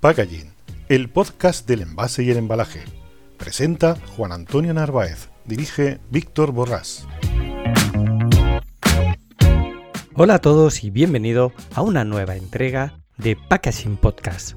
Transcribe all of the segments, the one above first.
Packaging, el podcast del envase y el embalaje. Presenta Juan Antonio Narváez, dirige Víctor Borrás. Hola a todos y bienvenido a una nueva entrega de Packaging Podcast.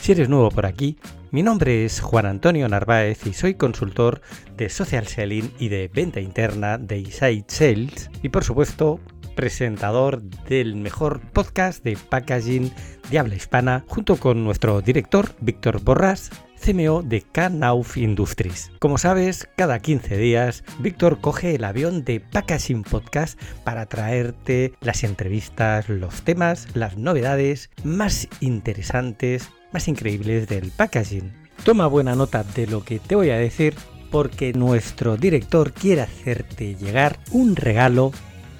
Si eres nuevo por aquí, mi nombre es Juan Antonio Narváez y soy consultor de social selling y de venta interna de Inside Sales y por supuesto presentador del mejor podcast de packaging de hispana, junto con nuestro director Víctor Borrás, CMO de Knauf Industries. Como sabes, cada 15 días Víctor coge el avión de Packaging Podcast para traerte las entrevistas, los temas, las novedades más interesantes, más increíbles del packaging. Toma buena nota de lo que te voy a decir porque nuestro director quiere hacerte llegar un regalo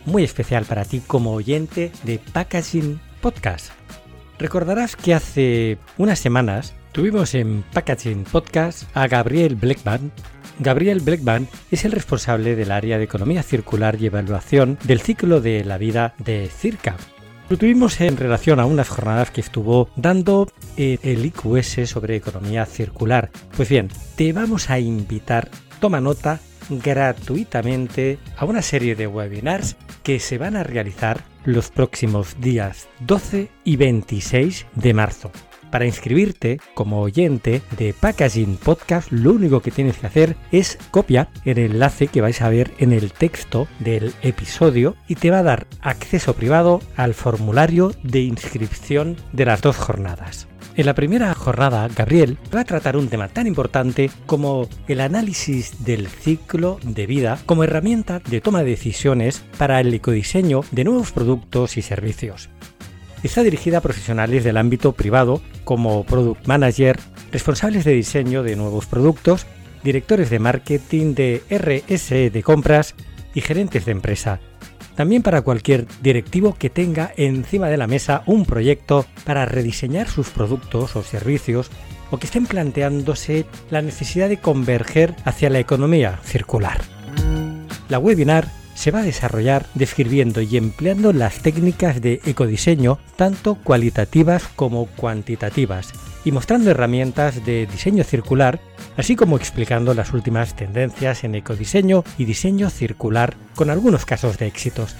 muy especial para ti como oyente de Packaging Podcast. Recordarás que hace unas semanas tuvimos en Packaging Podcast a Gabriel Blackman. Gabriel Blackman es el responsable del área de economía circular y evaluación del ciclo de la vida de Circa. Lo tuvimos en relación a unas jornadas que estuvo dando eh, el IQS sobre economía circular. Pues bien, te vamos a invitar, toma nota, gratuitamente a una serie de webinars que se van a realizar los próximos días 12 y 26 de marzo. Para inscribirte como oyente de Packaging Podcast, lo único que tienes que hacer es copiar el enlace que vais a ver en el texto del episodio y te va a dar acceso privado al formulario de inscripción de las dos jornadas. En la primera jornada, Gabriel va a tratar un tema tan importante como el análisis del ciclo de vida como herramienta de toma de decisiones para el ecodiseño de nuevos productos y servicios. Está dirigida a profesionales del ámbito privado como product manager, responsables de diseño de nuevos productos, directores de marketing de RSE de compras y gerentes de empresa, también para cualquier directivo que tenga encima de la mesa un proyecto para rediseñar sus productos o servicios o que estén planteándose la necesidad de converger hacia la economía circular. La webinar se va a desarrollar describiendo y empleando las técnicas de ecodiseño tanto cualitativas como cuantitativas y mostrando herramientas de diseño circular, así como explicando las últimas tendencias en ecodiseño y diseño circular con algunos casos de éxitos.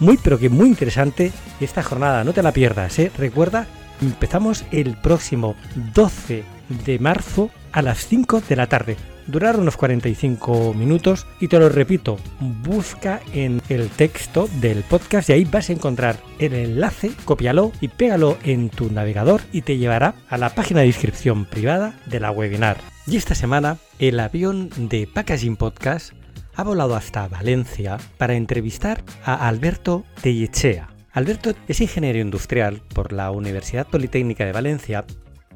Muy pero que muy interesante esta jornada, no te la pierdas, ¿eh? recuerda, empezamos el próximo 12 de marzo a las 5 de la tarde durar unos 45 minutos y te lo repito, busca en el texto del podcast y ahí vas a encontrar el enlace, cópialo y pégalo en tu navegador y te llevará a la página de inscripción privada de la webinar. Y esta semana el avión de Packaging Podcast ha volado hasta Valencia para entrevistar a Alberto Tellechea. Alberto es ingeniero industrial por la Universidad Politécnica de Valencia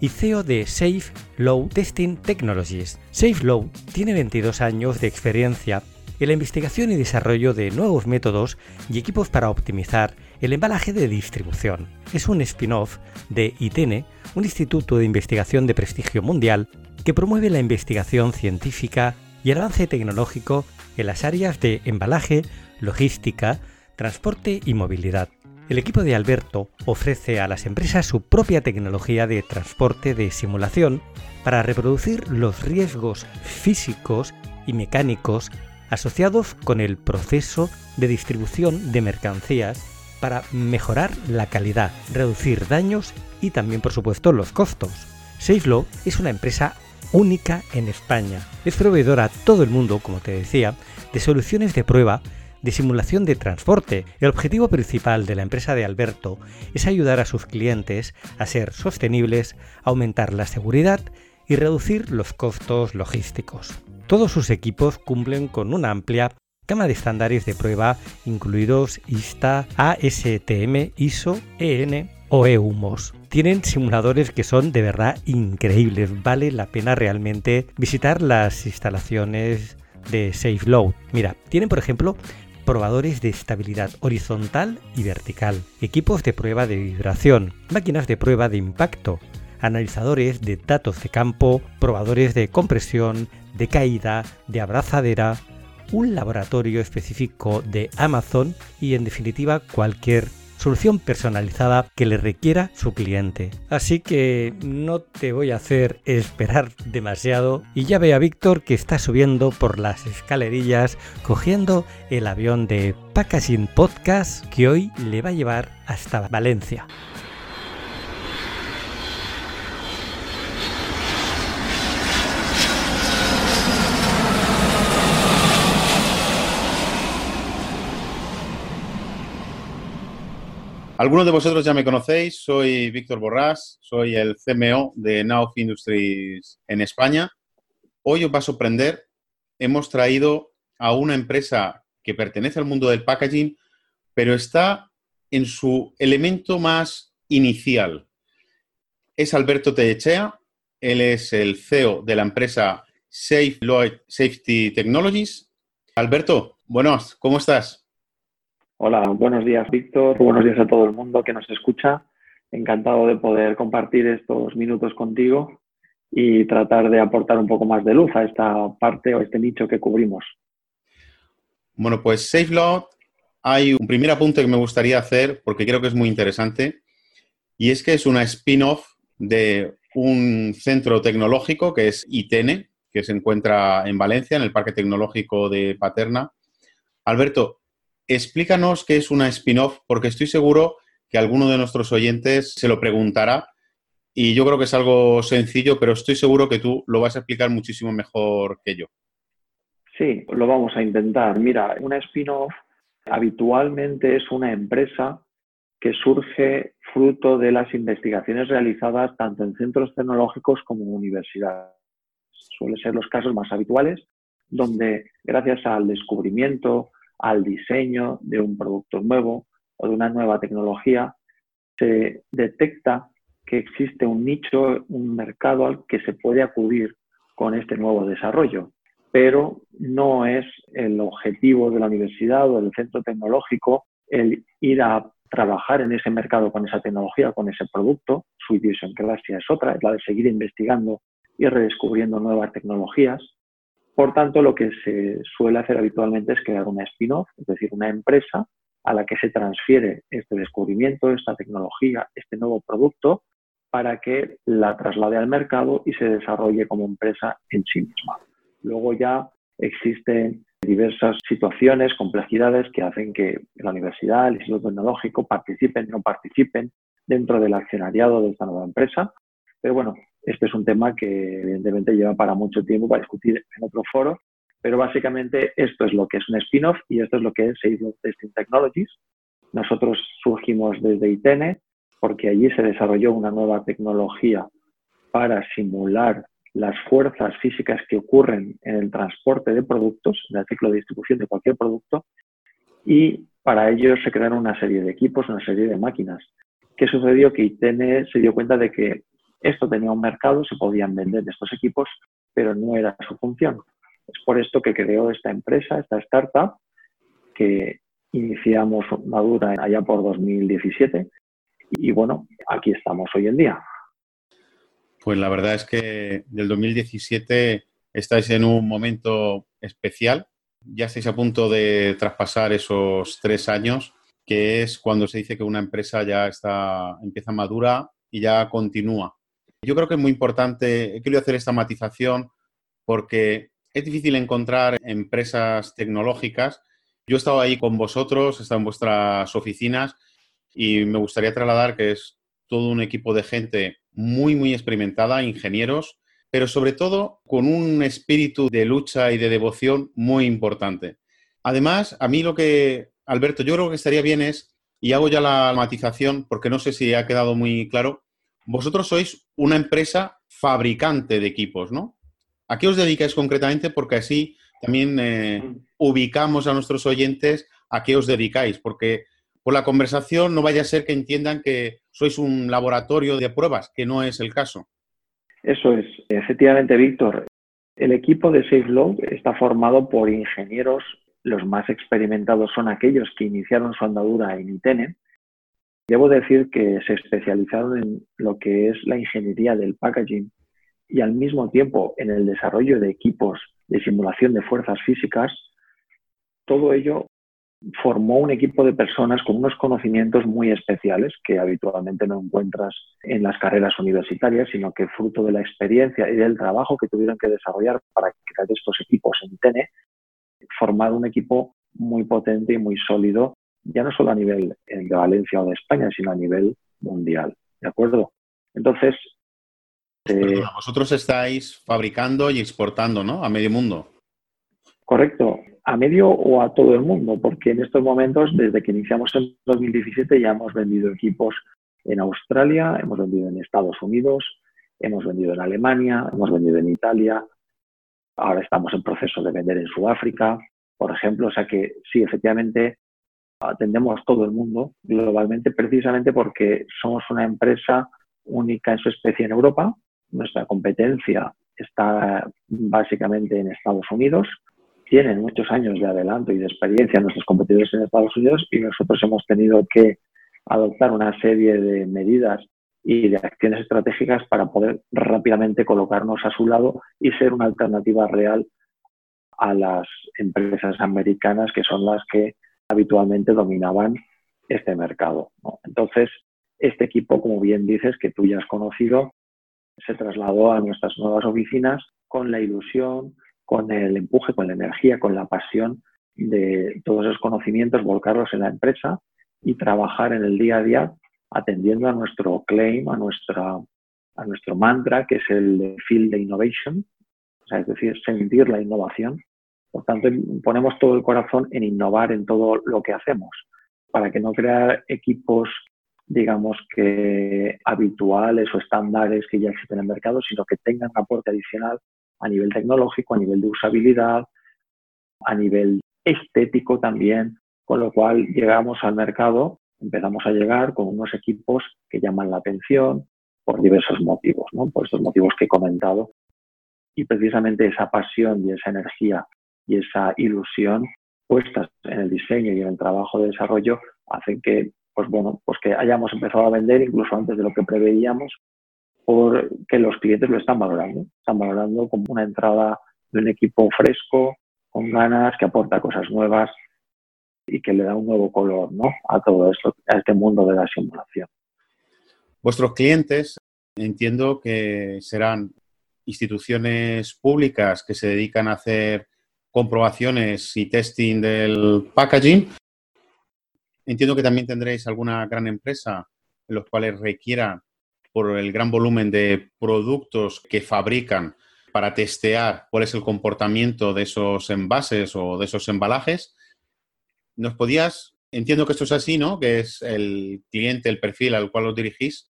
y CEO de Safe Low Testing Technologies. Safe Low tiene 22 años de experiencia en la investigación y desarrollo de nuevos métodos y equipos para optimizar el embalaje de distribución. Es un spin-off de ITENE, un instituto de investigación de prestigio mundial que promueve la investigación científica y el avance tecnológico en las áreas de embalaje, logística, transporte y movilidad. El equipo de Alberto ofrece a las empresas su propia tecnología de transporte de simulación para reproducir los riesgos físicos y mecánicos asociados con el proceso de distribución de mercancías para mejorar la calidad, reducir daños y también por supuesto los costos. SafeLow es una empresa única en España. Es proveedora a todo el mundo, como te decía, de soluciones de prueba de simulación de transporte. El objetivo principal de la empresa de Alberto es ayudar a sus clientes a ser sostenibles, aumentar la seguridad y reducir los costos logísticos. Todos sus equipos cumplen con una amplia gama de estándares de prueba, incluidos ISTA, ASTM, ISO, EN o EUMOS. Tienen simuladores que son de verdad increíbles. Vale la pena realmente visitar las instalaciones de SafeLoad. Mira, tienen por ejemplo probadores de estabilidad horizontal y vertical, equipos de prueba de vibración, máquinas de prueba de impacto, analizadores de datos de campo, probadores de compresión, de caída, de abrazadera, un laboratorio específico de Amazon y en definitiva cualquier solución personalizada que le requiera su cliente. Así que no te voy a hacer esperar demasiado y ya ve a Víctor que está subiendo por las escalerillas cogiendo el avión de Packaging Podcast que hoy le va a llevar hasta Valencia. Algunos de vosotros ya me conocéis, soy Víctor Borrás, soy el CMO de Nauf Industries en España. Hoy os va a sorprender, hemos traído a una empresa que pertenece al mundo del packaging, pero está en su elemento más inicial. Es Alberto Tellechea, él es el CEO de la empresa Safe Lloyd Safety Technologies. Alberto, buenos, ¿cómo estás? Hola, buenos días Víctor, buenos días a todo el mundo que nos escucha. Encantado de poder compartir estos minutos contigo y tratar de aportar un poco más de luz a esta parte o este nicho que cubrimos. Bueno, pues SafeLoad, hay un primer apunte que me gustaría hacer porque creo que es muy interesante y es que es una spin-off de un centro tecnológico que es ITENE, que se encuentra en Valencia, en el Parque Tecnológico de Paterna. Alberto, explícanos qué es una spin-off, porque estoy seguro que alguno de nuestros oyentes se lo preguntará y yo creo que es algo sencillo, pero estoy seguro que tú lo vas a explicar muchísimo mejor que yo. Sí, lo vamos a intentar. Mira, una spin-off habitualmente es una empresa que surge fruto de las investigaciones realizadas tanto en centros tecnológicos como en universidades. Suelen ser los casos más habituales, donde gracias al descubrimiento, al diseño de un producto nuevo o de una nueva tecnología, se detecta que existe un nicho, un mercado al que se puede acudir con este nuevo desarrollo, pero no es el objetivo de la universidad o del centro tecnológico el ir a trabajar en ese mercado con esa tecnología, con ese producto. Su idiosincrasia es otra, es la de seguir investigando y redescubriendo nuevas tecnologías. Por tanto, lo que se suele hacer habitualmente es crear una spin-off, es decir, una empresa a la que se transfiere este descubrimiento, esta tecnología, este nuevo producto, para que la traslade al mercado y se desarrolle como empresa en sí misma. Luego ya existen diversas situaciones, complejidades que hacen que la universidad, el Instituto Tecnológico participen o no participen dentro del accionariado de esta nueva empresa. Pero bueno, este es un tema que evidentemente lleva para mucho tiempo para discutir en otro foro, pero básicamente esto es lo que es un spin-off y esto es lo que es Save Testing Technologies. Nosotros surgimos desde ITENE porque allí se desarrolló una nueva tecnología para simular las fuerzas físicas que ocurren en el transporte de productos, en el ciclo de distribución de cualquier producto, y para ello se crearon una serie de equipos, una serie de máquinas. ¿Qué sucedió? Que ITENE se dio cuenta de que esto tenía un mercado, se podían vender estos equipos, pero no era su función. Es por esto que creó esta empresa, esta startup, que iniciamos Madura allá por 2017. Y bueno, aquí estamos hoy en día. Pues la verdad es que del 2017 estáis en un momento especial. Ya estáis a punto de traspasar esos tres años, que es cuando se dice que una empresa ya está, empieza madura y ya continúa. Yo creo que es muy importante, he querido hacer esta matización porque es difícil encontrar empresas tecnológicas. Yo he estado ahí con vosotros, he estado en vuestras oficinas y me gustaría trasladar que es todo un equipo de gente muy, muy experimentada, ingenieros, pero sobre todo con un espíritu de lucha y de devoción muy importante. Además, a mí lo que, Alberto, yo creo que estaría bien es, y hago ya la matización porque no sé si ha quedado muy claro, vosotros sois una empresa fabricante de equipos, ¿no? ¿A qué os dedicáis concretamente? Porque así también eh, ubicamos a nuestros oyentes a qué os dedicáis, porque por la conversación no vaya a ser que entiendan que sois un laboratorio de pruebas, que no es el caso. Eso es, efectivamente, Víctor. El equipo de SafeLog está formado por ingenieros, los más experimentados son aquellos que iniciaron su andadura en ITENE. Debo decir que se especializaron en lo que es la ingeniería del packaging y al mismo tiempo en el desarrollo de equipos de simulación de fuerzas físicas. Todo ello formó un equipo de personas con unos conocimientos muy especiales que habitualmente no encuentras en las carreras universitarias, sino que fruto de la experiencia y del trabajo que tuvieron que desarrollar para crear estos equipos en TENE, formaron un equipo muy potente y muy sólido, ya no solo a nivel de Valencia o de España, sino a nivel mundial. ¿De acuerdo? Entonces. Eh, vosotros estáis fabricando y exportando, ¿no? A medio mundo. Correcto a medio o a todo el mundo, porque en estos momentos, desde que iniciamos en 2017, ya hemos vendido equipos en Australia, hemos vendido en Estados Unidos, hemos vendido en Alemania, hemos vendido en Italia, ahora estamos en proceso de vender en Sudáfrica, por ejemplo, o sea que sí, efectivamente, atendemos todo el mundo globalmente, precisamente porque somos una empresa única en su especie en Europa, nuestra competencia está básicamente en Estados Unidos, tienen muchos años de adelanto y de experiencia nuestros competidores en Estados Unidos y nosotros hemos tenido que adoptar una serie de medidas y de acciones estratégicas para poder rápidamente colocarnos a su lado y ser una alternativa real a las empresas americanas que son las que habitualmente dominaban este mercado. Entonces, este equipo, como bien dices, que tú ya has conocido, se trasladó a nuestras nuevas oficinas con la ilusión, con el empuje, con la energía, con la pasión de todos esos conocimientos, volcarlos en la empresa y trabajar en el día a día atendiendo a nuestro claim, a, nuestra, a nuestro mantra, que es el de Feel the Innovation, o sea, es decir, sentir la innovación. Por tanto, ponemos todo el corazón en innovar en todo lo que hacemos, para que no crear equipos, digamos que habituales o estándares que ya existen en el mercado, sino que tengan un aporte adicional a nivel tecnológico, a nivel de usabilidad, a nivel estético también, con lo cual llegamos al mercado, empezamos a llegar con unos equipos que llaman la atención por diversos motivos, ¿no? por estos motivos que he comentado. Y precisamente esa pasión y esa energía y esa ilusión puestas en el diseño y en el trabajo de desarrollo hacen que, pues bueno, pues que hayamos empezado a vender incluso antes de lo que preveíamos porque los clientes lo están valorando. Están valorando como una entrada de un equipo fresco, con ganas, que aporta cosas nuevas y que le da un nuevo color ¿no? a todo esto, a este mundo de la simulación. Vuestros clientes entiendo que serán instituciones públicas que se dedican a hacer comprobaciones y testing del packaging. Entiendo que también tendréis alguna gran empresa en los cuales requieran por el gran volumen de productos que fabrican para testear cuál es el comportamiento de esos envases o de esos embalajes. ¿Nos podías, entiendo que esto es así, ¿no? Que es el cliente, el perfil al cual os dirigís.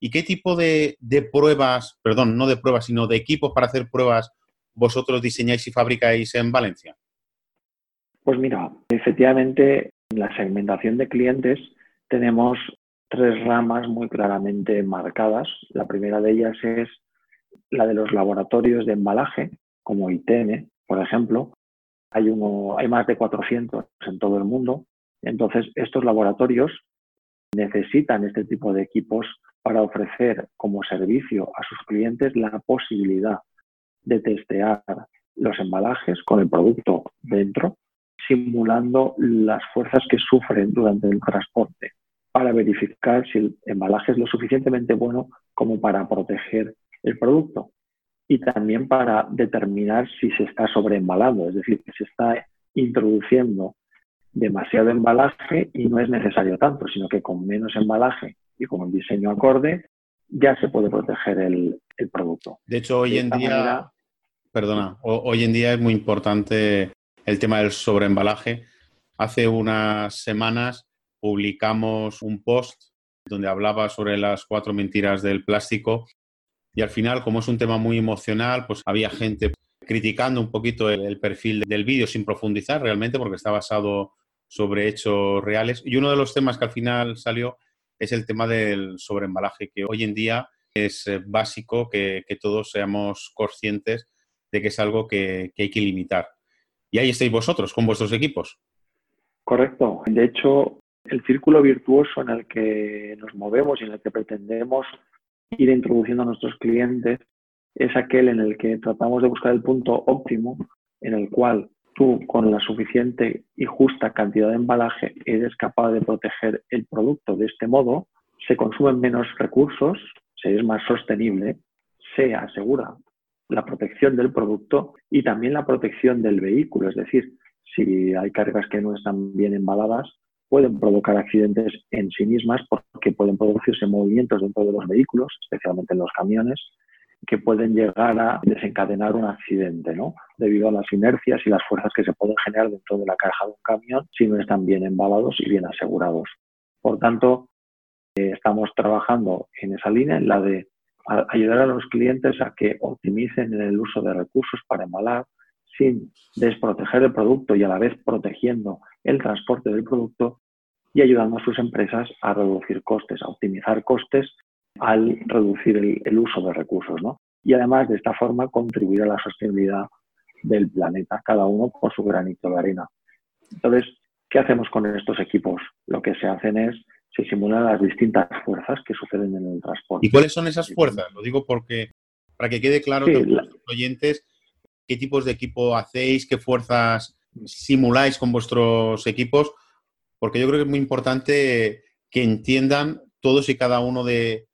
¿Y qué tipo de pruebas, perdón, no de pruebas, sino de equipos para hacer pruebas vosotros diseñáis y fabricáis en Valencia? Pues mira, efectivamente, en la segmentación de clientes tenemos tres ramas muy claramente marcadas. La primera de ellas es la de los laboratorios de embalaje, como ITN, por ejemplo. Hay, uno, hay más de 400 en todo el mundo. Entonces, estos laboratorios necesitan este tipo de equipos para ofrecer como servicio a sus clientes la posibilidad de testear los embalajes con el producto dentro, simulando las fuerzas que sufren durante el transporte para verificar si el embalaje es lo suficientemente bueno como para proteger el producto y también para determinar si se está sobreembalando, es decir, que se está introduciendo demasiado embalaje y no es necesario tanto, sino que con menos embalaje y con un diseño acorde ya se puede proteger el, producto. De hecho, hoy en día, perdona, hoy en día es muy importante el tema del sobreembalaje. Hace unas semanas publicamos un post donde hablaba sobre las cuatro mentiras del plástico y al final, como es un tema muy emocional, pues había gente criticando un poquito el, perfil del vídeo sin profundizar realmente porque está basado sobre hechos reales. Y uno de los temas que al final salió es el tema del sobreembalaje, que hoy en día es eh, básico que, todos seamos conscientes de que es algo que, que hay que limitar. Y ahí estáis vosotros con vuestros equipos. Correcto. De hecho, el círculo virtuoso en el que nos movemos y en el que pretendemos ir introduciendo a nuestros clientes es aquel en el que tratamos de buscar el punto óptimo en el cual tú con la suficiente y justa cantidad de embalaje eres capaz de proteger el producto. De este modo se consumen menos recursos, se es más sostenible, se asegura la protección del producto y también la protección del vehículo. Es decir, si hay cargas que no están bien embaladas, pueden provocar accidentes en sí mismas porque pueden producirse movimientos dentro de los vehículos, especialmente en los camiones, que pueden llegar a desencadenar un accidente, ¿no? Debido a las inercias y las fuerzas que se pueden generar dentro de la caja de un camión si no están bien embalados y bien asegurados. Por tanto, eh, estamos trabajando en esa línea, en la de ayudar a los clientes a que optimicen el uso de recursos para embalar sin desproteger el producto y a la vez protegiendo el transporte del producto y ayudando a sus empresas a reducir costes, a optimizar costes al reducir el, uso de recursos. ¿no? Y además, de esta forma, contribuir a la sostenibilidad del planeta, cada uno por su granito de arena. Entonces, ¿qué hacemos con estos equipos? Lo que se hacen es, se simulan las distintas fuerzas que suceden en el transporte. ¿Y cuáles son esas fuerzas? Lo digo porque, para que quede claro a los oyentes, qué tipos de equipo hacéis, qué fuerzas simuláis con vuestros equipos, porque yo creo que es muy importante que entiendan todos y cada uno de,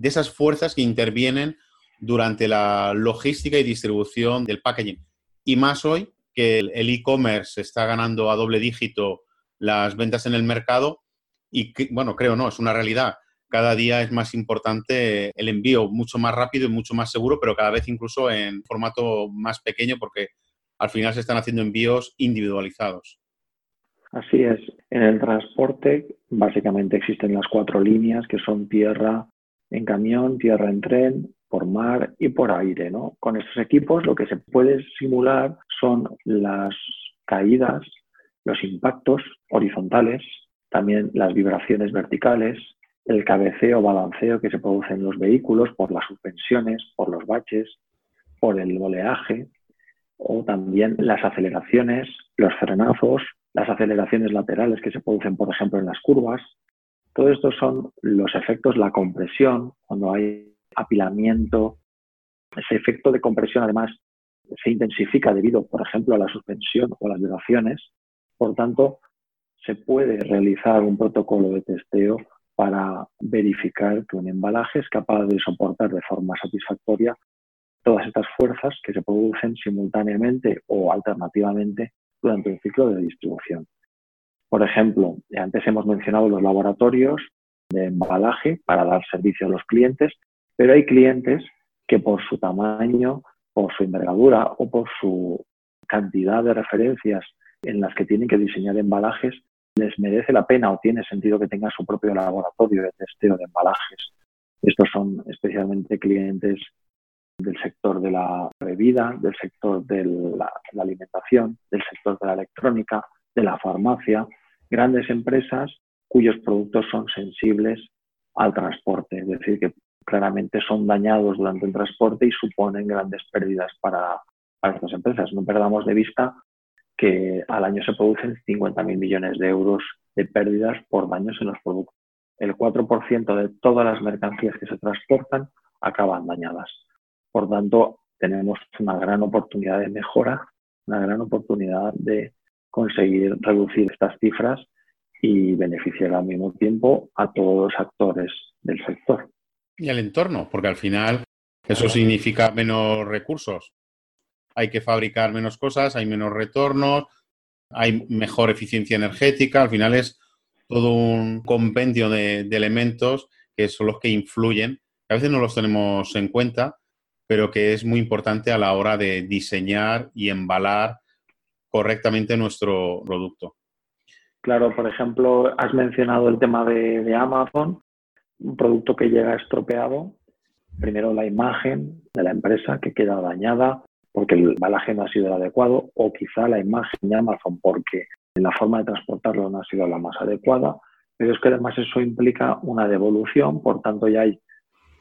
de esas fuerzas que intervienen durante la logística y distribución del packaging. Y más hoy que el e-commerce está ganando a doble dígito las ventas en el mercado y, bueno, creo no, es una realidad. Cada día es más importante el envío mucho más rápido y mucho más seguro, pero cada vez incluso en formato más pequeño porque al final se están haciendo envíos individualizados. Así es. En el transporte básicamente existen las cuatro líneas que son tierra, en camión, tierra en tren, por mar y por aire. ¿no? Con estos equipos lo que se puede simular son las caídas, los impactos horizontales, también las vibraciones verticales, el cabeceo balanceo que se produce en los vehículos por las suspensiones, por los baches, por el oleaje, o también las aceleraciones, los frenazos, las aceleraciones laterales que se producen, por ejemplo, en las curvas, todo esto son los efectos, la compresión, cuando hay apilamiento. Ese efecto de compresión, además, se intensifica debido, por ejemplo, a la suspensión o a las vibraciones. Por tanto, se puede realizar un protocolo de testeo para verificar que un embalaje es capaz de soportar de forma satisfactoria todas estas fuerzas que se producen simultáneamente o alternativamente durante un ciclo de distribución. Por ejemplo, antes hemos mencionado los laboratorios de embalaje para dar servicio a los clientes, pero hay clientes que por su tamaño, por su envergadura o por su cantidad de referencias en las que tienen que diseñar embalajes, les merece la pena o tiene sentido que tengan su propio laboratorio de testeo de embalajes. Estos son especialmente clientes del sector de la bebida, del sector de la, alimentación, del sector de la electrónica, de la farmacia, grandes empresas cuyos productos son sensibles al transporte, es decir, que claramente son dañados durante el transporte y suponen grandes pérdidas para, estas empresas. No perdamos de vista que al año se producen 50.000 millones de euros de pérdidas por daños en los productos. El 4% de todas las mercancías que se transportan acaban dañadas. Por tanto, tenemos una gran oportunidad de mejora, una gran oportunidad de conseguir reducir estas cifras y beneficiar al mismo tiempo a todos los actores del sector. Y al entorno, porque al final eso significa menos recursos. Hay que fabricar menos cosas, hay menos retornos, hay mejor eficiencia energética, al final es todo un compendio de, elementos que son los que influyen. A veces no los tenemos en cuenta, pero que es muy importante a la hora de diseñar y embalar correctamente nuestro producto. Claro, por ejemplo, has mencionado el tema de, Amazon, un producto que llega estropeado. Primero la imagen de la empresa que queda dañada porque el embalaje no ha sido el adecuado o quizá la imagen de Amazon porque la forma de transportarlo no ha sido la más adecuada, pero es que además eso implica una devolución, por tanto ya hay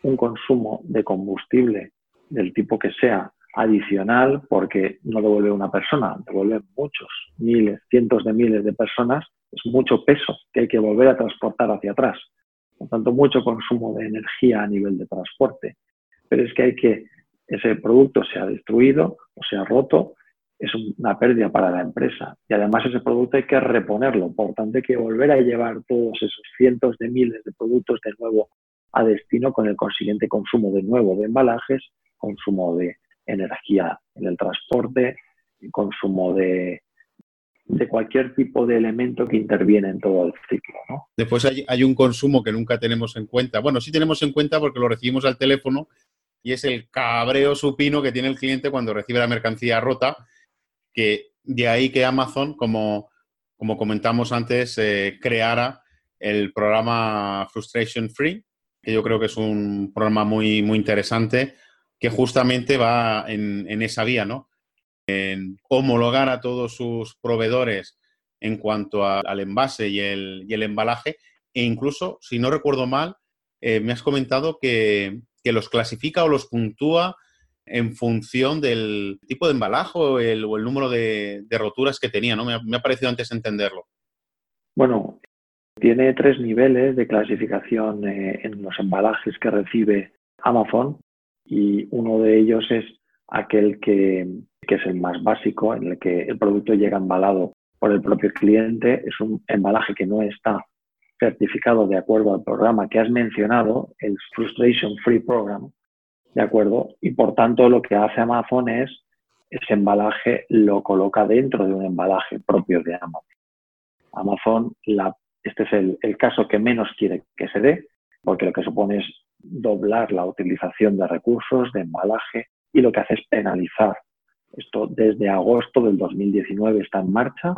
un consumo de combustible del tipo que sea adicional porque no devuelve una persona, devuelve muchos, miles, cientos de miles de personas, es mucho peso que hay que volver a transportar hacia atrás. Por tanto, mucho consumo de energía a nivel de transporte. Pero es que hay que, ese producto sea destruido o sea roto, es una pérdida para la empresa. Y además ese producto hay que reponerlo. Por tanto, hay que volver a llevar todos esos cientos de miles de productos de nuevo a destino con el consiguiente consumo de nuevo de embalajes, consumo de energía en el transporte, consumo de, de cualquier tipo de elemento que interviene en todo el ciclo. Después hay, un consumo que nunca tenemos en cuenta. Bueno, sí tenemos en cuenta porque lo recibimos al teléfono y es el cabreo supino que tiene el cliente cuando recibe la mercancía rota, que de ahí que Amazon, como, como comentamos antes, eh, creara el programa Frustration Free, que yo creo que es un programa muy, muy interesante que justamente va en, esa vía, ¿no? En homologar a todos sus proveedores en cuanto al envase y el, embalaje, e incluso, si no recuerdo mal, eh, me has comentado que, los clasifica o los puntúa en función del tipo de embalaje o el, número de, roturas que tenía, ¿no? Me ha, parecido antes entenderlo. Bueno, tiene tres niveles de clasificación eh, en los embalajes que recibe Amazon y uno de ellos es aquel que, es el más básico, en el que el producto llega embalado por el propio cliente, es un embalaje que no está certificado de acuerdo al programa que has mencionado, el Frustration Free Program, ¿de acuerdo? Y por tanto lo que hace Amazon es ese embalaje lo coloca dentro de un embalaje propio de Amazon. Amazon, la, este es el, el caso que menos quiere que se dé, porque lo que supone es doblar la utilización de recursos, de embalaje, y lo que hace es penalizar. Esto desde agosto del 2019 está en marcha,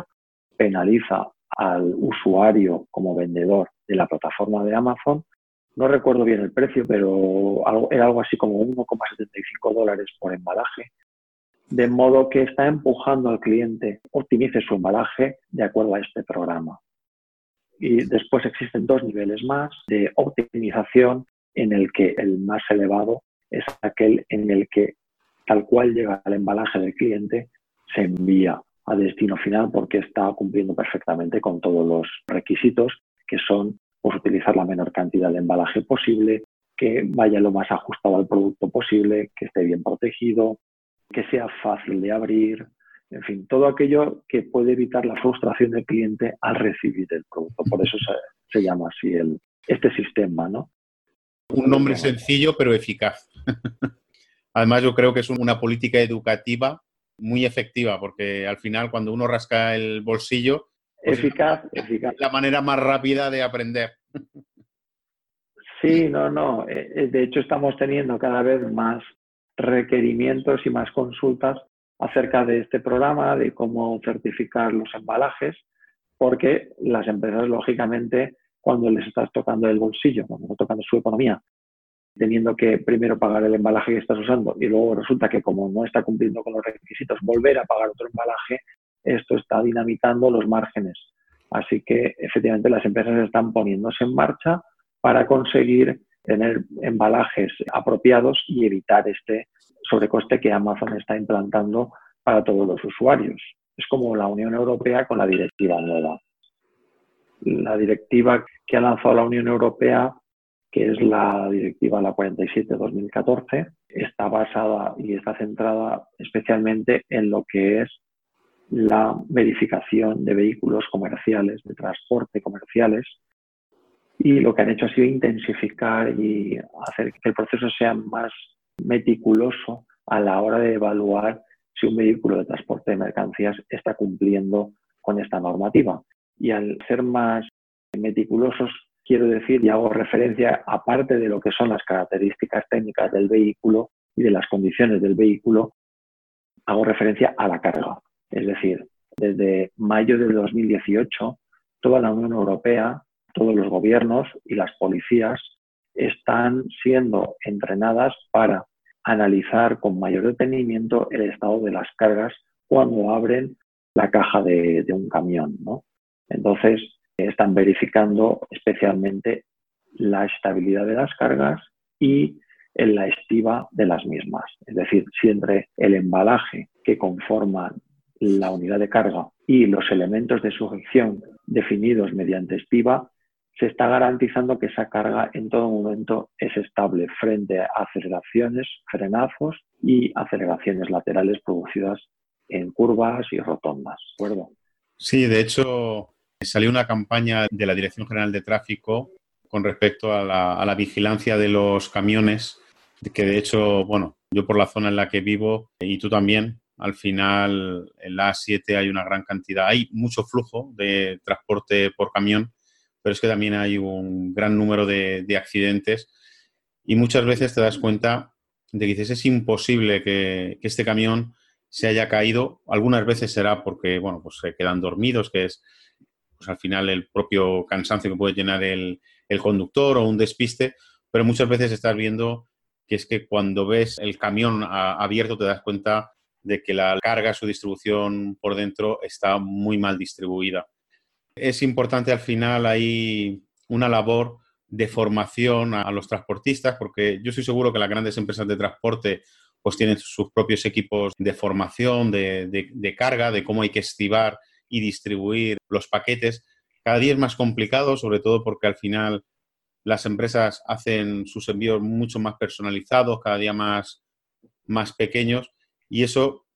penaliza al usuario como vendedor de la plataforma de Amazon. No recuerdo bien el precio, pero era algo así como 1,75 dólares por embalaje, de modo que está empujando al cliente optimice su embalaje de acuerdo a este programa. Y después existen dos niveles más de optimización en el que el más elevado es aquel en el que tal cual llega al embalaje del cliente, se envía a destino final porque está cumpliendo perfectamente con todos los requisitos que son pues, utilizar la menor cantidad de embalaje posible, que vaya lo más ajustado al producto posible, que esté bien protegido, que sea fácil de abrir, en fin, todo aquello que puede evitar la frustración del cliente al recibir el producto. Por eso se, se llama así el, este sistema, ¿no? Un nombre sencillo pero eficaz. Además, yo creo que es una política educativa muy efectiva, porque al final cuando uno rasca el bolsillo, pues eficaz, eficaz. Es la manera más rápida de aprender. Sí, no, no. Eh, eh, de hecho, estamos teniendo cada vez más requerimientos y más consultas acerca de este programa, de cómo certificar los embalajes, porque las empresas, lógicamente, cuando les estás tocando el bolsillo, cuando estás tocando su economía, teniendo que primero pagar el embalaje que estás usando y luego resulta que como no está cumpliendo con los requisitos, volver a pagar otro embalaje, esto está dinamitando los márgenes. Así que efectivamente las empresas están poniéndose en marcha para conseguir tener embalajes apropiados y evitar este sobrecoste que Amazon está implantando para todos los usuarios. Es como la Unión Europea con la directiva nueva la directiva que ha lanzado la Unión Europea, que es la directiva la 47-2014, está basada y está centrada especialmente en lo que es la verificación de vehículos comerciales, de transporte comerciales, y lo que han hecho ha sido intensificar y hacer que el proceso sea más meticuloso a la hora de evaluar si un vehículo de transporte de mercancías está cumpliendo con esta normativa y al ser más meticulosos, quiero decir, y hago referencia, aparte de lo que son las características técnicas del vehículo y de las condiciones del vehículo, hago referencia a la carga. Es decir, Desde mayo de 2018, toda la Unión Europea, todos los gobiernos y las policías están siendo entrenadas para analizar con mayor detenimiento el estado de las cargas cuando abren la caja de, un camión. Entonces, están verificando especialmente la estabilidad de las cargas y en la estiva de las mismas. Es decir, si entre el embalaje que conforman la unidad de carga y los elementos de sujeción definidos mediante estiva, se está garantizando que esa carga en todo momento es estable frente a aceleraciones, frenazos y aceleraciones laterales producidas en curvas y rotondas. ¿de acuerdo? Sí, de hecho, salió una campaña de la Dirección General de Tráfico con respecto a la, a la vigilancia de los camiones, que de hecho, bueno, yo por la zona en la que vivo y tú también, al final en la A7 hay una gran cantidad, hay mucho flujo de transporte por camión pero es que también hay un gran número de, accidentes y muchas veces te das cuenta de que dices, es imposible que, este camión se haya caído. Algunas veces será porque, bueno, pues se quedan dormidos, que es pues al final el propio cansancio que puede llenar el, conductor o un despiste, pero muchas veces estás viendo que es que cuando ves el camión abierto te das cuenta de que la carga, su distribución por dentro está muy mal distribuida. Es importante al final hay una labor de formación a los transportistas, porque yo estoy seguro que las grandes empresas de transporte pues tienen sus propios equipos de formación, de, carga, de cómo hay que estivar y distribuir los paquetes. Cada día es más complicado, sobre todo porque al final las empresas hacen sus envíos mucho más personalizados, cada día más, más pequeños, y eso,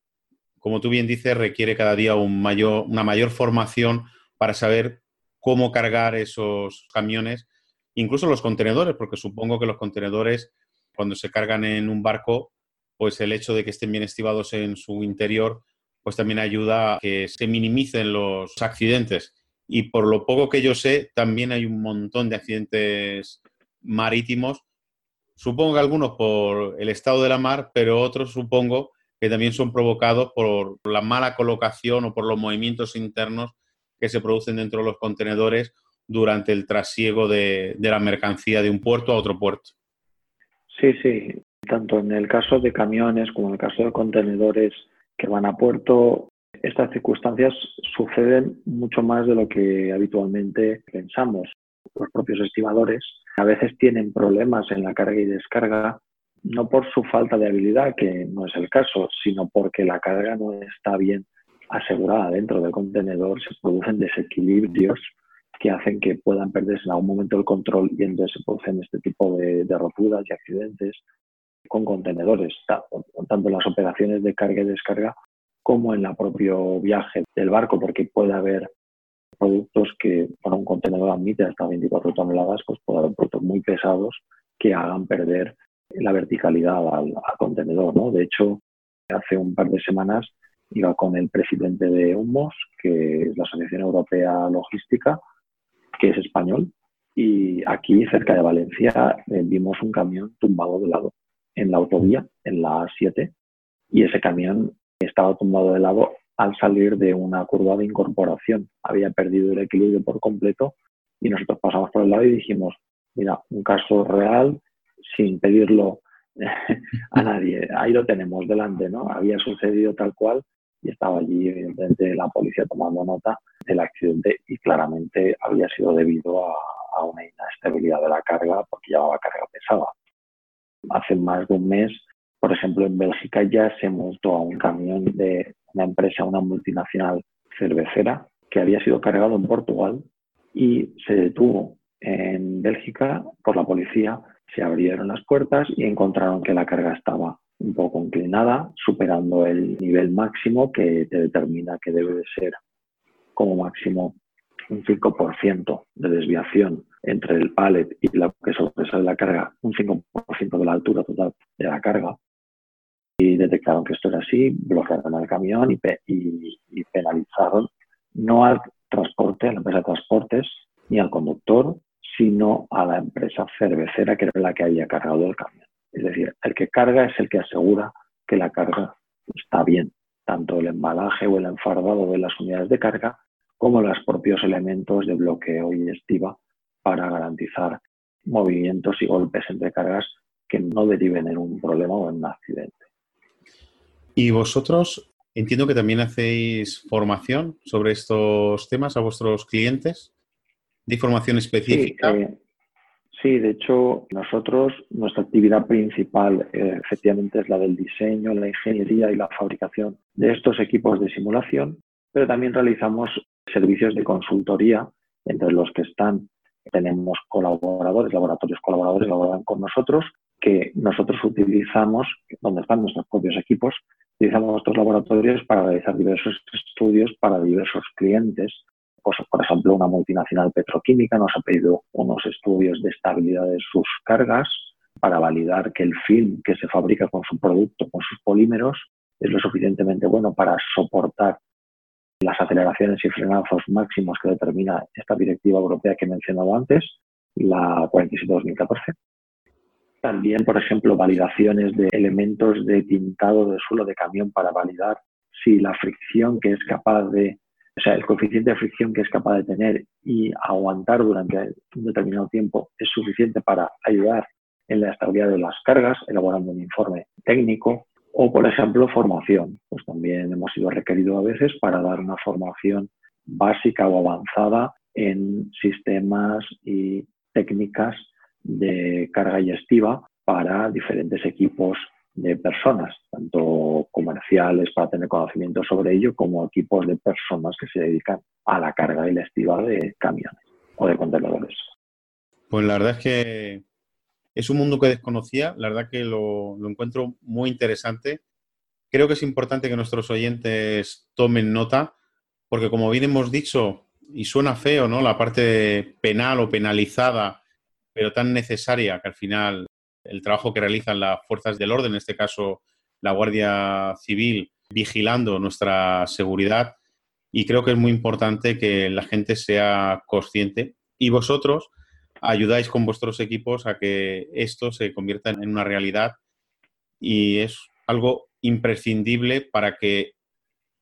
como tú bien dices, requiere cada día un mayor, una mayor formación para saber cómo cargar esos camiones, incluso los contenedores, porque supongo que los contenedores, cuando se cargan en un barco, pues el hecho de que estén bien estivados en su interior, pues también ayuda a que se minimicen los accidentes. Y por lo poco que yo sé, también hay un montón de accidentes marítimos. Supongo que algunos por el estado de la mar, pero otros supongo que también son provocados por la mala colocación o por los movimientos internos que se producen dentro de los contenedores durante el trasiego de, la mercancía de un puerto a otro puerto. Sí, sí, tanto en el caso de camiones como en el caso de contenedores que van a puerto, estas circunstancias suceden mucho más de lo que habitualmente pensamos. Los propios estibadores a veces tienen problemas en la carga y descarga, no por su falta de habilidad, que no es el caso, sino porque la carga no está bien asegurada dentro del contenedor, se producen desequilibrios que hacen que puedan perderse en algún momento el control y entonces se producen este tipo de, roturas y accidentes con contenedores, tanto en las operaciones de carga y descarga como en el propio viaje del barco, porque puede haber productos que para un contenedor admite hasta 24 toneladas, pues puede haber productos muy pesados que hagan perder la verticalidad al, contenedor. ¿no? De hecho, hace un par de semanas iba con el presidente de UMOS, que es la Asociación Europea Logística, que es español, y aquí cerca de Valencia eh, vimos un camión tumbado de lado en la autovía, en la A7, y ese camión estaba tumbado de lado al salir de una curva de incorporación. Había perdido el equilibrio por completo y nosotros pasamos por el lado y dijimos, mira, un caso real, sin pedirlo a nadie. Ahí lo tenemos delante, ¿no? Había sucedido tal cual y estaba allí evidentemente la policía tomando nota del accidente y claramente había sido debido a, una inestabilidad de la carga porque llevaba carga pesada. Hace más de un mes, por ejemplo, en Bélgica ya se montó a un camión de una empresa, una multinacional cervecera, que había sido cargado en Portugal y se detuvo en Bélgica por la policía. Se abrieron las puertas y encontraron que la carga estaba un poco inclinada, superando el nivel máximo que te determina que debe de ser como máximo un 5% de desviación entre el pallet y la que sobresale la carga, un 5% de la altura total de la carga. Y detectaron que esto era así, bloquearon al camión y, y penalizaron no al transporte, a la empresa de transportes, ni al conductor, sino a la empresa cervecera que era la que había cargado el camión. Es decir, el que carga es el que asegura que la carga está bien. tanto el embalaje o el enfardado de las unidades de carga, como los propios elementos de bloqueo y estiva para garantizar movimientos y golpes entre cargas que no deriven en un problema o en un accidente. Y vosotros entiendo que también hacéis formación sobre estos temas a vuestros clientes, de formación específica. Sí, eh, sí, de hecho, nosotros, nuestra actividad principal eh, efectivamente es la del diseño, la ingeniería y la fabricación de estos equipos de simulación, pero también realizamos servicios de consultoría, entre los que están, tenemos colaboradores, laboratorios colaboradores, laboran con nosotros, que nosotros utilizamos, donde están nuestros propios equipos, utilizamos estos laboratorios para realizar diversos estudios para diversos clientes. Pues, por ejemplo, una multinacional petroquímica nos ha pedido unos estudios de estabilidad de sus cargas para validar que el film que se fabrica con su producto, con sus polímeros, es lo suficientemente bueno para soportar las aceleraciones y frenazos máximos que determina esta directiva europea que he mencionado antes, la 47-2014. También, por ejemplo, validaciones de elementos de tintado del suelo de camión para validar si la fricción que es capaz de, o sea, el coeficiente de fricción que es capaz de tener y aguantar durante un determinado tiempo es suficiente para ayudar en la estabilidad de las cargas, elaborando un informe técnico o, por ejemplo, formación. Pues también hemos sido requeridos a veces para dar una formación básica o avanzada en sistemas y técnicas de carga y estiva para diferentes equipos de personas, tanto comerciales para tener conocimiento sobre ello, como equipos de personas que se dedican a la carga y la estiva de camiones o de contenedores. Pues la verdad es que es un mundo que desconocía, la verdad que lo, encuentro muy interesante. Creo que es importante que nuestros oyentes tomen nota, porque como bien hemos dicho, y suena feo, ¿no? La parte penal o penalizada, pero tan necesaria que al final el trabajo que realizan las fuerzas del orden, en este caso la Guardia Civil, vigilando nuestra seguridad. Y creo que es muy importante que la gente sea consciente. Y vosotros, ayudáis con vuestros equipos a que esto se convierta en una realidad y es algo imprescindible para que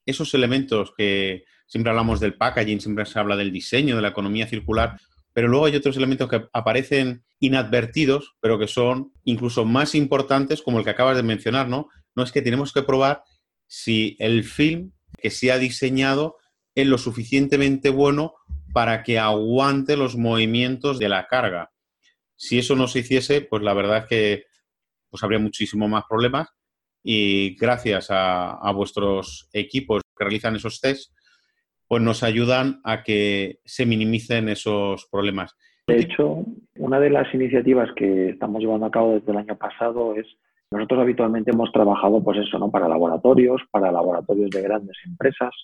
esos elementos que siempre hablamos del packaging, siempre se habla del diseño, de la economía circular, pero luego hay otros elementos que aparecen inadvertidos, pero que son incluso más importantes, como el que acabas de mencionar, ¿no? No es que tenemos que probar si el film que se ha diseñado es lo suficientemente bueno para que aguante los movimientos de la carga. Si eso no se hiciese, pues la verdad es que pues habría muchísimo más problemas y gracias a, vuestros equipos que realizan esos tests, pues nos ayudan a que se minimicen esos problemas. De hecho, una de las iniciativas que estamos llevando a cabo desde el año pasado es, nosotros habitualmente hemos trabajado pues eso, ¿no? Para laboratorios, para laboratorios de grandes empresas,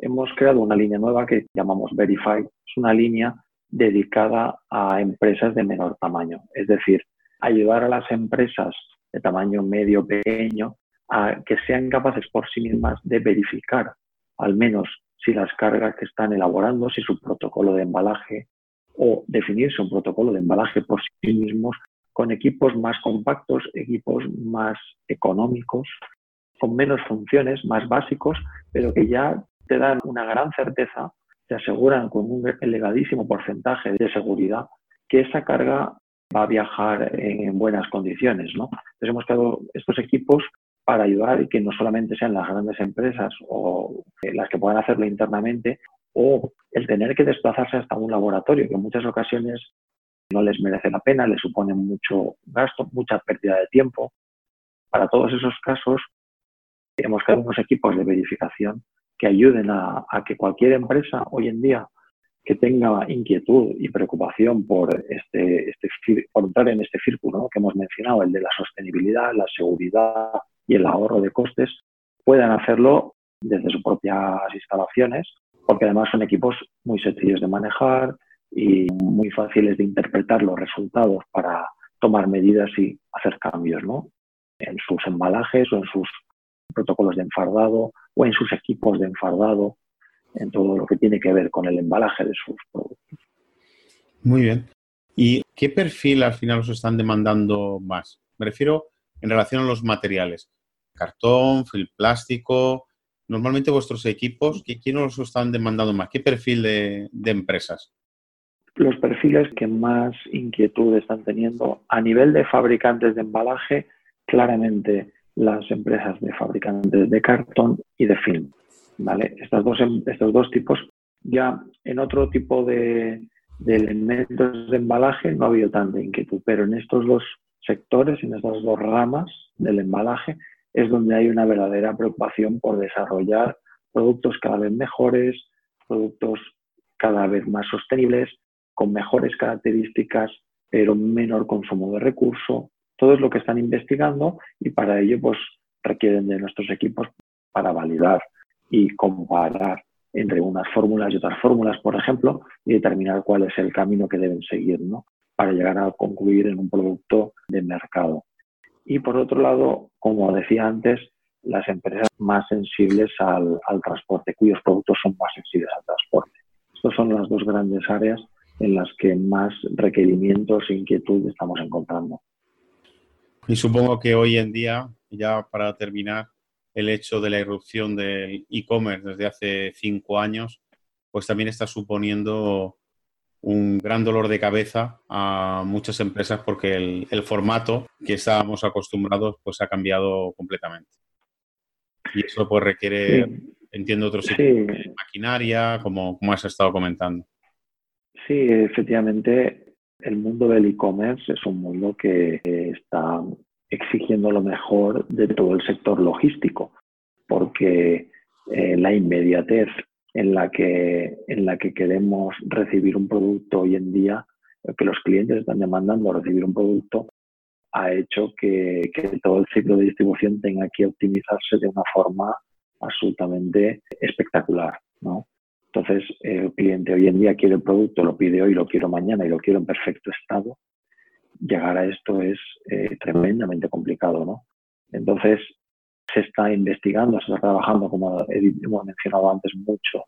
hemos creado una línea nueva que llamamos Verify. Es una línea dedicada a empresas de menor tamaño. Es decir, ayudar a las empresas de tamaño medio, pequeño, a que sean capaces por sí mismas de verificar al menos si las cargas que están elaborando, si su protocolo de embalaje o definirse un protocolo de embalaje por sí mismos con equipos más compactos, equipos más económicos, con menos funciones, más básicos, pero que ya te dan una gran certeza, te aseguran con un elevadísimo porcentaje de seguridad que esa carga va a viajar en buenas condiciones. ¿no? Entonces hemos creado estos equipos para ayudar y que no solamente sean las grandes empresas o las que puedan hacerlo internamente o el tener que desplazarse hasta un laboratorio, que en muchas ocasiones no les merece la pena, les supone mucho gasto, mucha pérdida de tiempo. Para todos esos casos, hemos creado unos equipos de verificación que ayuden a, que cualquier empresa hoy en día que tenga inquietud y preocupación por, este, este, entrar en este círculo que hemos mencionado, el de la sostenibilidad, la seguridad y el ahorro de costes, puedan hacerlo desde sus propias instalaciones, porque además son equipos muy sencillos de manejar y muy fáciles de interpretar los resultados para tomar medidas y hacer cambios ¿no? en sus embalajes o en sus protocolos de enfardado o en sus equipos de enfardado, en todo lo que tiene que ver con el embalaje de sus productos. Muy bien. ¿Y qué perfil al final os están demandando más? Me refiero en relación a los materiales. Cartón, fil plástico, normalmente vuestros equipos, ¿quién os están demandando más? ¿Qué perfil de, empresas? Los perfiles que más inquietud están teniendo a nivel de fabricantes de embalaje, claramente las empresas de fabricantes de cartón y de film. ¿vale? Estas dos, em, estos dos tipos. Ya en otro tipo de, de elementos de embalaje no ha habido tanta inquietud, pero en estos dos sectores, en estas dos ramas del embalaje, es donde hay una verdadera preocupación por desarrollar productos cada vez mejores, productos cada vez más sostenibles, con mejores características, pero menor consumo de recursos. Todo es lo que están investigando y para ello pues requieren de nuestros equipos para validar y comparar entre unas fórmulas y otras fórmulas, por ejemplo, y determinar cuál es el camino que deben seguir ¿no? para llegar a concluir en un producto de mercado. Y por otro lado, como decía antes, las empresas más sensibles al, transporte, cuyos productos son más sensibles al transporte. Estas son las dos grandes áreas en las que más requerimientos e inquietud estamos encontrando. Y supongo que hoy en día, ya para terminar, el hecho de la irrupción del e-commerce desde hace cinco años, pues también está suponiendo un gran dolor de cabeza a muchas empresas porque el, formato que estábamos acostumbrados pues ha cambiado completamente. Y eso pues requiere, entiendo, otro tipo de maquinaria, como, como has estado comentando. Sí, efectivamente, el mundo del e-commerce es un mundo que de todo el sector logístico, porque eh, la inmediatez en la que, en la que queremos recibir un producto hoy en día, que los clientes están demandando recibir un producto, ha hecho que, todo el ciclo de distribución tenga que optimizarse de una forma absolutamente espectacular. ¿no? Entonces, el cliente hoy en día quiere el producto, lo pide hoy, lo quiero mañana y lo quiero en perfecto estado. Llegar a esto es eh, tremendamente complicado. ¿no? Entonces, se está investigando, se está trabajando, como hemos mencionado antes, mucho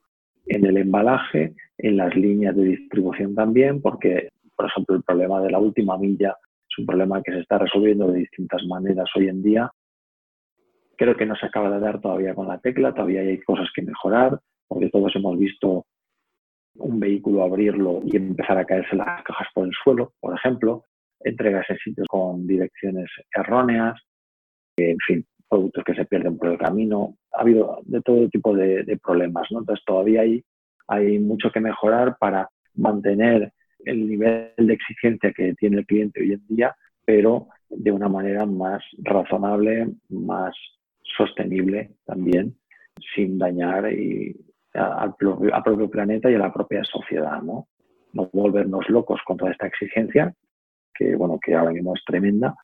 en el embalaje, en las líneas de distribución también, porque, por ejemplo, el problema de la última milla es un problema que se está resolviendo de distintas maneras hoy en día. Creo que no se acaba de dar todavía con la tecla, todavía hay cosas que mejorar, porque todos hemos visto un vehículo abrirlo y empezar a caerse las cajas por el suelo, por ejemplo, entregas en sitios con direcciones erróneas, en fin, productos que se pierden por el camino. Ha habido de todo tipo de, problemas, ¿no? Entonces todavía hay, mucho que mejorar para mantener el nivel de exigencia que tiene el cliente hoy en día, pero de una manera más razonable, más sostenible también, sin dañar y al, propio, planeta y a la propia sociedad, ¿no? No volvernos locos con toda esta exigencia, que bueno, que ahora mismo es tremenda,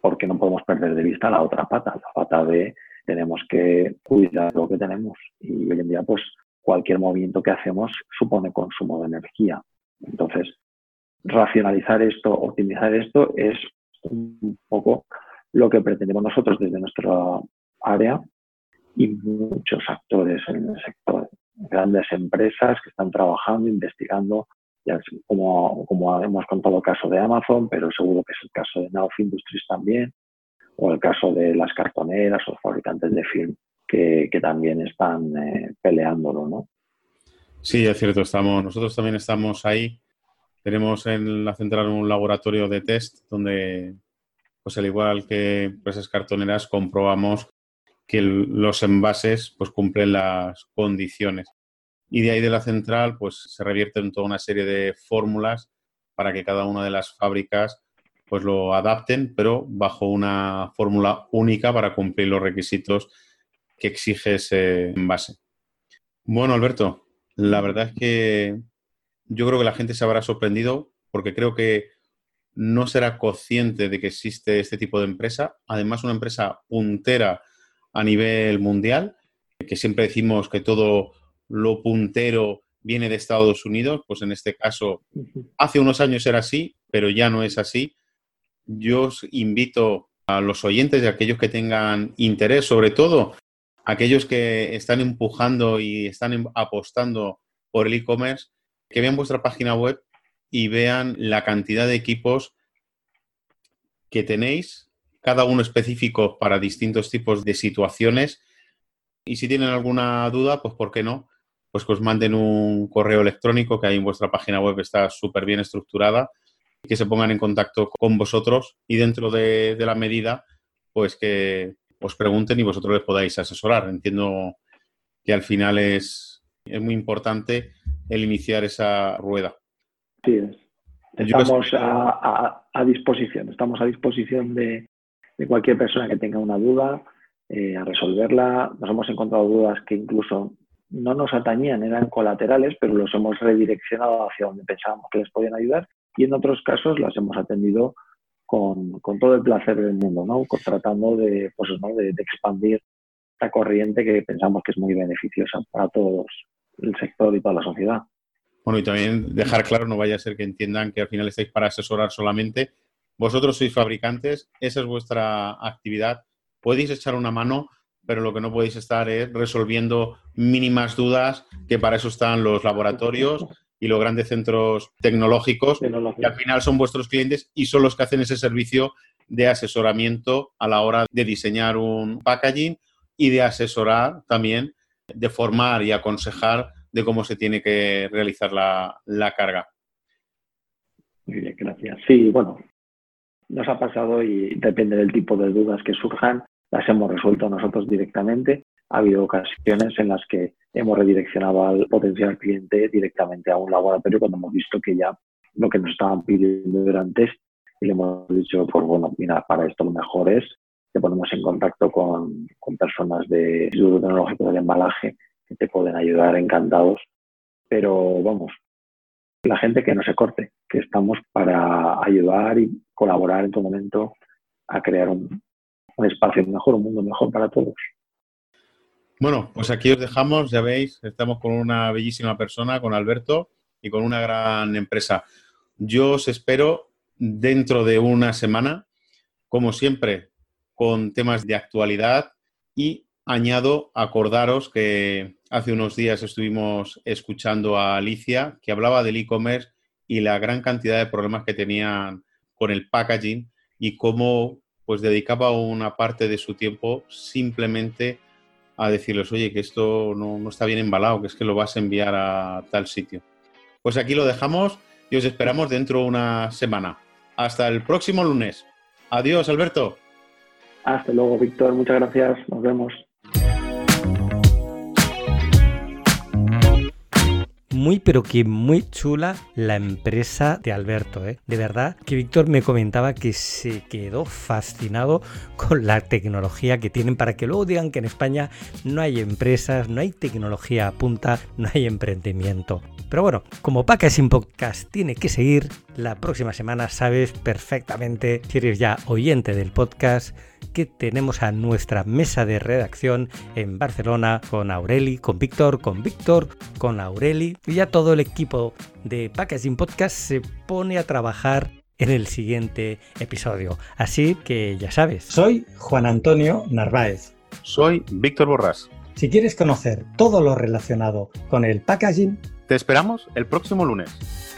porque no podemos perder de vista la otra pata, la pata de tenemos que cuidar lo que tenemos y hoy en día pues cualquier movimiento que hacemos supone consumo de energía. Entonces, racionalizar esto, optimizar esto es un poco lo que pretendemos nosotros desde nuestra área y muchos actores en el sector, grandes empresas que están trabajando, investigando como, hemos contado el caso de Amazon, pero seguro que es el caso de Nauf Industries también, o el caso de las cartoneras o fabricantes de film que, también están eh, peleándolo, ¿no? Sí, es cierto, estamos, nosotros también estamos ahí. Tenemos en la central un laboratorio de test donde, pues al igual que empresas cartoneras, comprobamos que los envases pues cumplen las condiciones y de ahí de la central pues se revierten toda una serie de fórmulas para que cada una de las fábricas pues lo adapten, pero bajo una fórmula única para cumplir los requisitos que exige ese envase. Bueno, Alberto, la verdad es que yo creo que la gente se habrá sorprendido porque creo que no será consciente de que existe este tipo de empresa. Además, una empresa puntera a nivel mundial, que siempre decimos que todo lo puntero viene de Estados Unidos, pues en este caso hace unos años era así, pero ya no es así. Yo os invito a los oyentes y a aquellos que tengan interés, sobre todo aquellos que están empujando y están em, apostando por el e-commerce, que vean vuestra página web y vean la cantidad de equipos que tenéis, cada uno específico para distintos tipos de situaciones Y si tienen alguna duda, pues ¿por qué no? Pues que os manden un correo electrónico que hay en vuestra página web, está súper bien estructurada, que se pongan en contacto con vosotros y dentro de, de la medida, pues que os pregunten y vosotros les podáis asesorar. Entiendo que al final es, es muy importante el iniciar esa rueda. Sí, es. Estamos a, a, disposición, estamos a disposición de, de, cualquier persona que tenga una duda, eh, a resolverla. Nos hemos encontrado dudas que incluso no nos atañían, eran colaterales, pero los hemos redireccionado hacia donde pensábamos que les podían ayudar y en otros casos las hemos atendido con, con todo el placer del mundo, ¿no? tratando de, pues, ¿no? de, de expandir esta corriente que pensamos que es muy beneficiosa para todos el sector y toda la sociedad. Bueno, y también dejar claro, no vaya a ser que entiendan que al final estáis para asesorar solamente. Vosotros sois fabricantes, esa es vuestra actividad. Podéis echar una mano, pero lo que no podéis estar es resolviendo mínimas dudas, que para eso están los laboratorios y los grandes centros tecnológicos, que al final son vuestros clientes y son los que hacen ese servicio de asesoramiento a la hora de diseñar un packaging y de asesorar también, de formar y aconsejar de cómo se tiene que realizar la, la carga. Muy bien, gracias. Sí, bueno, nos ha pasado y depende del tipo de dudas que surjan, las hemos resuelto nosotros directamente. Ha habido ocasiones en las que hemos redireccionado al potencial cliente directamente a un laboratorio cuando hemos visto que ya lo que nos estaban pidiendo era antes y le hemos dicho, pues bueno, mira, para esto lo mejor es te ponemos en contacto con, con personas de Instituto Tecnológico de Embalaje que te pueden ayudar encantados. Pero vamos, la gente que no se corte, que estamos para ayudar y colaborar en todo momento a crear un, un espacio mejor, un mundo mejor para todos. Bueno, pues aquí os dejamos, ya veis, estamos con una bellísima persona, con Alberto, y con una gran empresa. Yo os espero dentro de una semana, como siempre, con temas de actualidad y añado, acordaros que hace unos días estuvimos escuchando a Alicia que hablaba del e-commerce y la gran cantidad de problemas que tenían con el packaging y cómo pues dedicaba una parte de su tiempo simplemente a decirles, oye, que esto no, no, está bien embalado, que es que lo vas a enviar a tal sitio. Pues aquí lo dejamos y os esperamos dentro de una semana. Hasta el próximo lunes. Adiós, Alberto. Hasta luego, Víctor. Muchas gracias. Nos vemos. Muy pero que muy chula la empresa de Alberto, ¿eh? De verdad que Víctor me comentaba que se quedó fascinado con la tecnología que tienen para que luego digan que en España no hay empresas, no hay tecnología a punta, no hay emprendimiento. Pero bueno, como Packaging Podcast tiene que seguir, la próxima semana sabes perfectamente, si eres ya oyente del podcast, que tenemos a nuestra mesa de redacción en Barcelona con Aureli, con Víctor, con Víctor, con Aureli y ya todo el equipo de Packaging Podcast se pone a trabajar en el siguiente episodio. Así que ya sabes, soy Juan Antonio Narváez. Soy Víctor Borrás. Si quieres conocer todo lo relacionado con el packaging, te esperamos el próximo lunes.